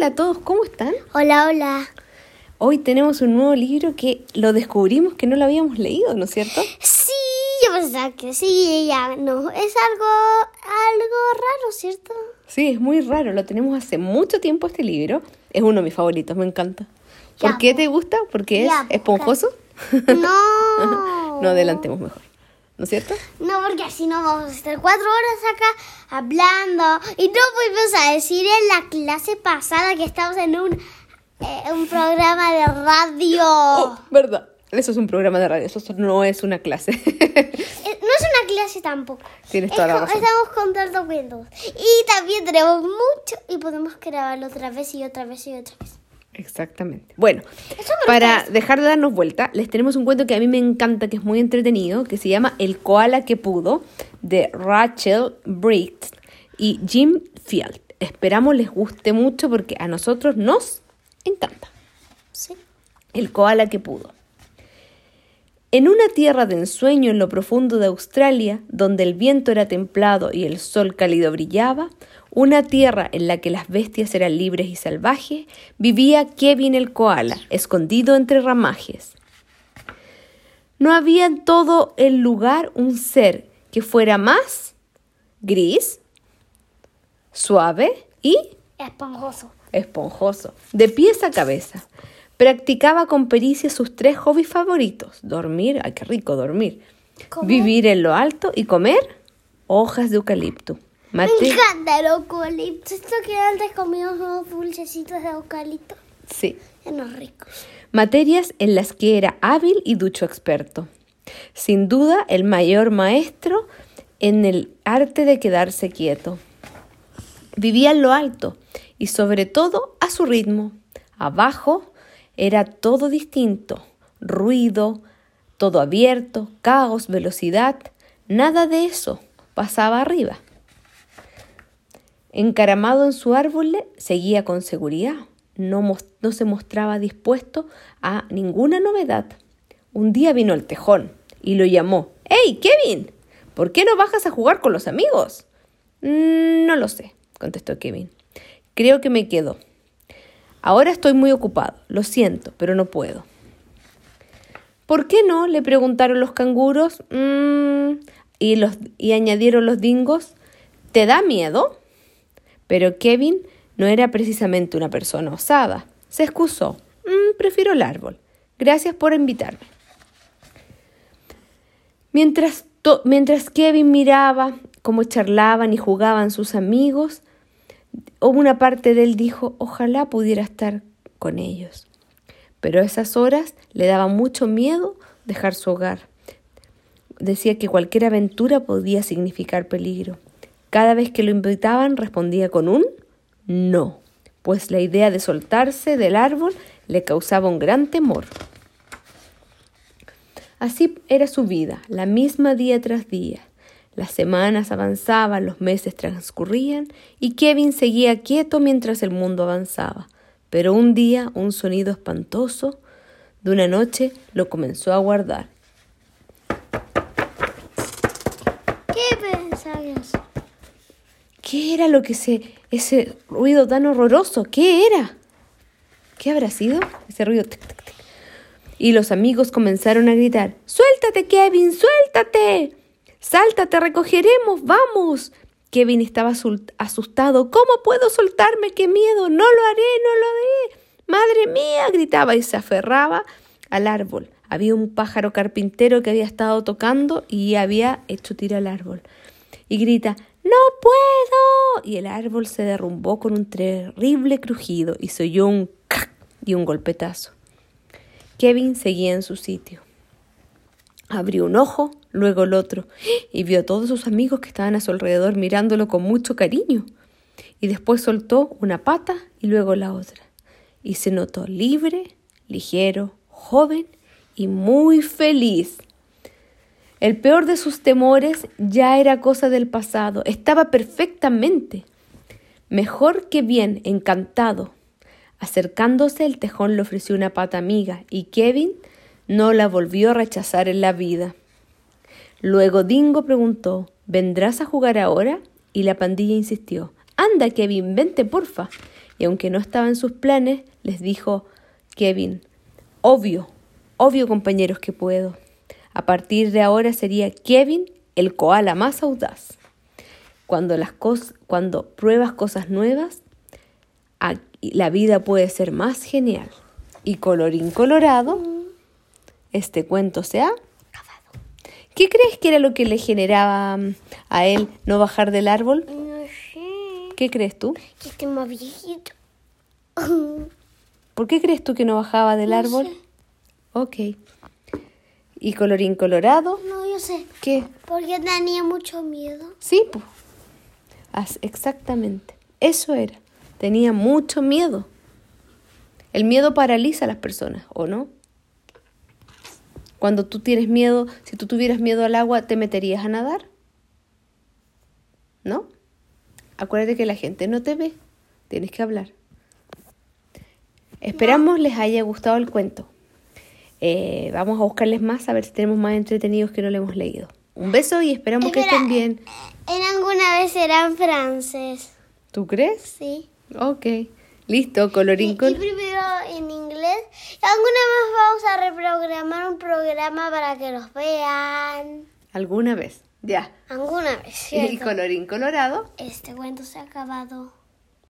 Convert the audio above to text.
Hola a todos, ¿cómo están? Hola, hola. Hoy tenemos un nuevo libro que lo descubrimos que no lo habíamos leído, ¿no es cierto? Sí, yo pensaba que sí, ya no. Es algo, algo raro, ¿cierto? Sí, es muy raro, lo tenemos hace mucho tiempo este libro. Es uno de mis favoritos, me encanta. ¿Por Ya, qué po. te gusta? ¿Porque es Ya, po, esponjoso? No. no adelantemos mejor, ¿no es cierto? No, porque así no vamos a estar cuatro horas acá hablando. Y no volvemos a decir en la clase pasada que estamos en un, eh, un programa de radio. Oh, verdad. Eso es un programa de radio, eso no es una clase. Eh, No es una clase tampoco. Tienes Es toda la co- razón. Estamos contando cuentos. Y también tenemos mucho y podemos grabarlo otra vez y otra vez y otra vez. Exactamente. Bueno, para dejar de darnos vuelta, les tenemos un cuento que a mí me encanta, que es muy entretenido, que se llama El koala que pudo, de Rachel Britt y Jim Field. Esperamos les guste mucho porque a nosotros nos encanta. Sí. El koala que pudo. En una tierra de ensueño en lo profundo de Australia, donde el viento era templado y el sol cálido brillaba, una tierra en la que las bestias eran libres y salvajes, vivía Kevin el koala, escondido entre ramajes. No había en todo el lugar un ser que fuera más gris, suave y Esponjoso. esponjoso, de pies a cabeza. Practicaba con pericia sus tres hobbies favoritos: dormir, ay qué rico dormir, ¿Comer? vivir en lo alto y comer hojas de eucalipto. Me encanta el eucalipto. Esto que antes comíamos unos dulcecitos de eucalipto. sí, Eran ricos. materias en las que era hábil y ducho experto. Sin duda, el mayor maestro en el arte de quedarse quieto. Vivía en lo alto y sobre todo a su ritmo. Abajo era todo distinto, ruido, todo abierto, caos, velocidad, nada de eso pasaba arriba. Encaramado en su árbol, seguía con seguridad. No, se mostraba dispuesto a ninguna novedad. Un día vino el tejón y lo llamó. ¡Hey, Kevin! ¿Por qué no bajas a jugar con los amigos? "Mm, no lo sé, contestó Kevin. Creo que me quedo. Ahora estoy muy ocupado. Lo siento, pero no puedo. ¿Por qué no? le preguntaron los canguros. "Mm", y, los, y añadieron los dingos. ¿Te da miedo? Pero Kevin no era precisamente una persona osada. Se excusó. "Mm, prefiero el árbol. Gracias por invitarme. Mientras, mientras Kevin miraba cómo charlaban y jugaban sus amigos, una parte de él dijo, ojalá pudiera estar con ellos. Pero a esas horas le daba mucho miedo dejar su hogar. Decía que cualquier aventura podía significar peligro. Cada vez que lo invitaban respondía con un no, pues la idea de soltarse del árbol le causaba un gran temor. Así era su vida, la misma día tras día. Las semanas avanzaban, los meses transcurrían y Kevin seguía quieto mientras el mundo avanzaba. Pero un día un sonido espantoso de una noche lo comenzó a guardar. ¿Qué pensabas? ¿Qué era lo que se... ese ruido tan horroroso? ¿Qué era? ¿Qué habrá sido? Ese ruido... tic, tic. Y los amigos comenzaron a gritar, ¡Suéltate, Kevin! ¡Suéltate! ¡Salta, te recogeremos! ¡Vamos! Kevin estaba asustado. ¿Cómo puedo soltarme? ¡Qué miedo! ¡No lo haré! ¡No lo haré! ¡Madre mía! gritaba y se aferraba al árbol. Había un pájaro carpintero que había estado tocando y había hecho tira al árbol. Y grita, ¡No puedo! Y el árbol se derrumbó con un terrible crujido y se oyó un cac y un golpetazo. Kevin seguía en su sitio. Abrió un ojo, luego el otro, y vio a todos sus amigos que estaban a su alrededor mirándolo con mucho cariño. Y después soltó una pata y luego la otra. Y se notó libre, ligero, joven y muy feliz. El peor de sus temores ya era cosa del pasado, estaba perfectamente. Mejor que bien, encantado. Acercándose, el tejón le ofreció una pata amiga y Kevin no la volvió a rechazar en la vida. Luego Dingo preguntó, ¿vendrás a jugar ahora? Y la pandilla insistió, anda Kevin, vente porfa. y aunque no estaba en sus planes, les dijo Kevin, obvio, obvio compañeros que puedo. A partir de ahora sería Kevin el koala más audaz. Cuando, las cuando pruebas cosas nuevas, la vida puede ser más genial. Y colorín colorado, este cuento se ha ¿Qué crees que era lo que le generaba mm, a él no bajar del árbol? No sé. ¿Qué crees tú? Que esté más viejito. ¿Por qué crees tú que no bajaba del árbol? Sé. Ok. ¿Y colorín colorado? No, yo sé. ¿Qué? Porque tenía mucho miedo. Sí, pues. Exactamente. Eso era. Tenía mucho miedo. El miedo paraliza a las personas, ¿o no? Cuando tú tienes miedo, si tú tuvieras miedo al agua, ¿te meterías a nadar? ¿No? Acuérdate que la gente no te ve, tienes que hablar. Esperamos les haya gustado el cuento. Eh, vamos a buscarles más a ver si tenemos más entretenidos que no le hemos leído. Un beso y esperamos que estén bien. En alguna vez eran francés. ¿Tú crees? Sí. Ok. Listo, colorín Y, col. y primero en inglés. Y alguna vez vamos a reprogramar un programa para que los vean. Alguna vez. Ya. Alguna vez, Y ¿cierto? colorín colorado. Este cuento se ha acabado.